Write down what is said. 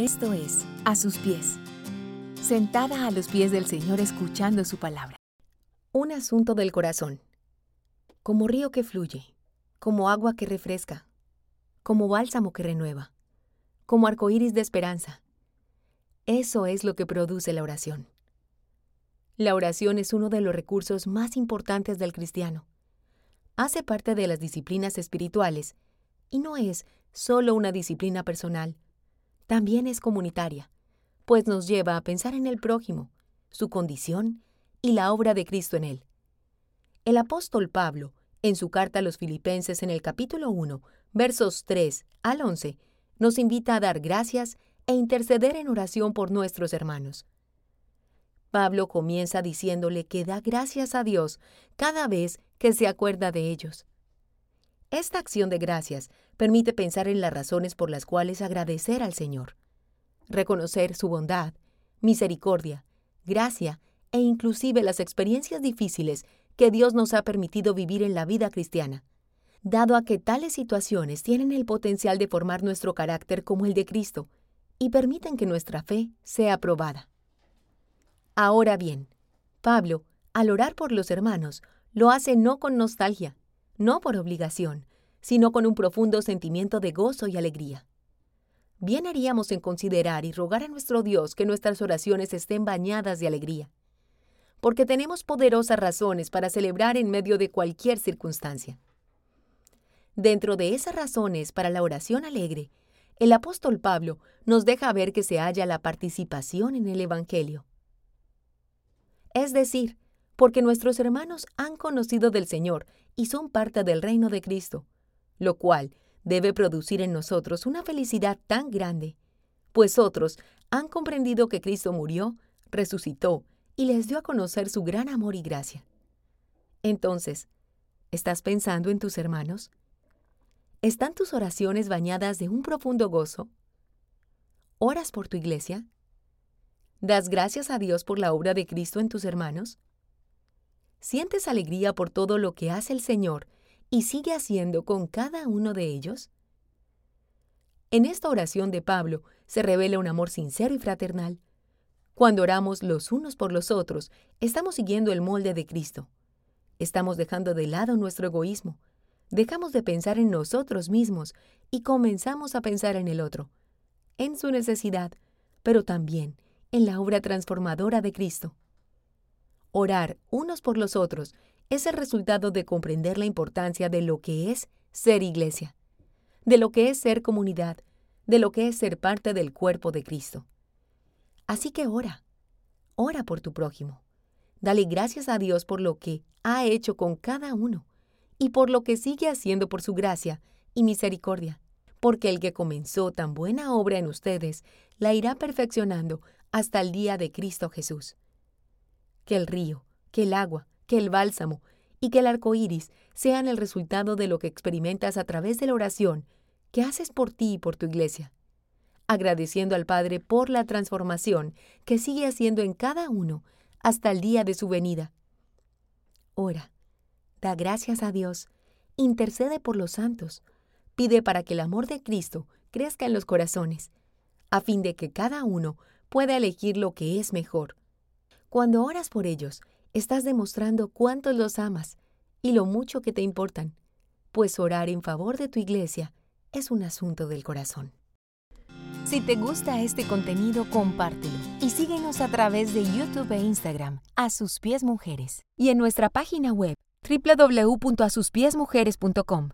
Esto es A sus pies. Sentada a los pies del Señor escuchando su palabra. Un asunto del corazón. Como río que fluye, como agua que refresca, como bálsamo que renueva, como arcoíris de esperanza. Eso es lo que produce la oración. La oración es uno de los recursos más importantes del cristiano. Hace parte de las disciplinas espirituales y no es solo una disciplina personal, también es comunitaria, pues nos lleva a pensar en el prójimo, su condición y la obra de Cristo en él. El apóstol Pablo, en su carta a los Filipenses en el capítulo 1, versos 3 al 11, nos invita a dar gracias e interceder en oración por nuestros hermanos. Pablo comienza diciéndole que da gracias a Dios cada vez que se acuerda de ellos. Esta acción de gracias permite pensar en las razones por las cuales agradecer al Señor, reconocer su bondad, misericordia, gracia e inclusive las experiencias difíciles que Dios nos ha permitido vivir en la vida cristiana, dado a que tales situaciones tienen el potencial de formar nuestro carácter como el de Cristo y permiten que nuestra fe sea aprobada. Ahora bien, Pablo, al orar por los hermanos, lo hace no con nostalgia, no por obligación, sino con un profundo sentimiento de gozo y alegría. Bien haríamos en considerar y rogar a nuestro Dios que nuestras oraciones estén bañadas de alegría, porque tenemos poderosas razones para celebrar en medio de cualquier circunstancia. Dentro de esas razones para la oración alegre, el apóstol Pablo nos deja ver que se halla la participación en el Evangelio. Es decir, porque nuestros hermanos han conocido del Señor y son parte del reino de Cristo, lo cual debe producir en nosotros una felicidad tan grande, pues otros han comprendido que Cristo murió, resucitó y les dio a conocer su gran amor y gracia. Entonces, ¿estás pensando en tus hermanos? ¿Están tus oraciones bañadas de un profundo gozo? ¿Oras por tu iglesia? ¿Das gracias a Dios por la obra de Cristo en tus hermanos? ¿Sientes alegría por todo lo que hace el Señor y sigue haciendo con cada uno de ellos? En esta oración de Pablo se revela un amor sincero y fraternal. Cuando oramos los unos por los otros, estamos siguiendo el molde de Cristo. Estamos dejando de lado nuestro egoísmo, dejamos de pensar en nosotros mismos y comenzamos a pensar en el otro, en su necesidad, pero también en la obra transformadora de Cristo. Orar unos por los otros es el resultado de comprender la importancia de lo que es ser iglesia, de lo que es ser comunidad, de lo que es ser parte del cuerpo de Cristo. Así que ora, ora por tu prójimo. Dale gracias a Dios por lo que ha hecho con cada uno y por lo que sigue haciendo por su gracia y misericordia, porque el que comenzó tan buena obra en ustedes la irá perfeccionando hasta el día de Cristo Jesús. Que el río, que el agua, que el bálsamo y que el arco iris sean el resultado de lo que experimentas a través de la oración que haces por ti y por tu iglesia, agradeciendo al Padre por la transformación que sigue haciendo en cada uno hasta el día de su venida. Ora, da gracias a Dios, intercede por los santos, pide para que el amor de Cristo crezca en los corazones, a fin de que cada uno pueda elegir lo que es mejor. Cuando oras por ellos, estás demostrando cuánto los amas y lo mucho que te importan, pues orar en favor de tu iglesia es un asunto del corazón. Si te gusta este contenido, compártelo y síguenos a través de YouTube e Instagram, A Sus Pies Mujeres, y en nuestra página web www.asuspiesmujeres.com.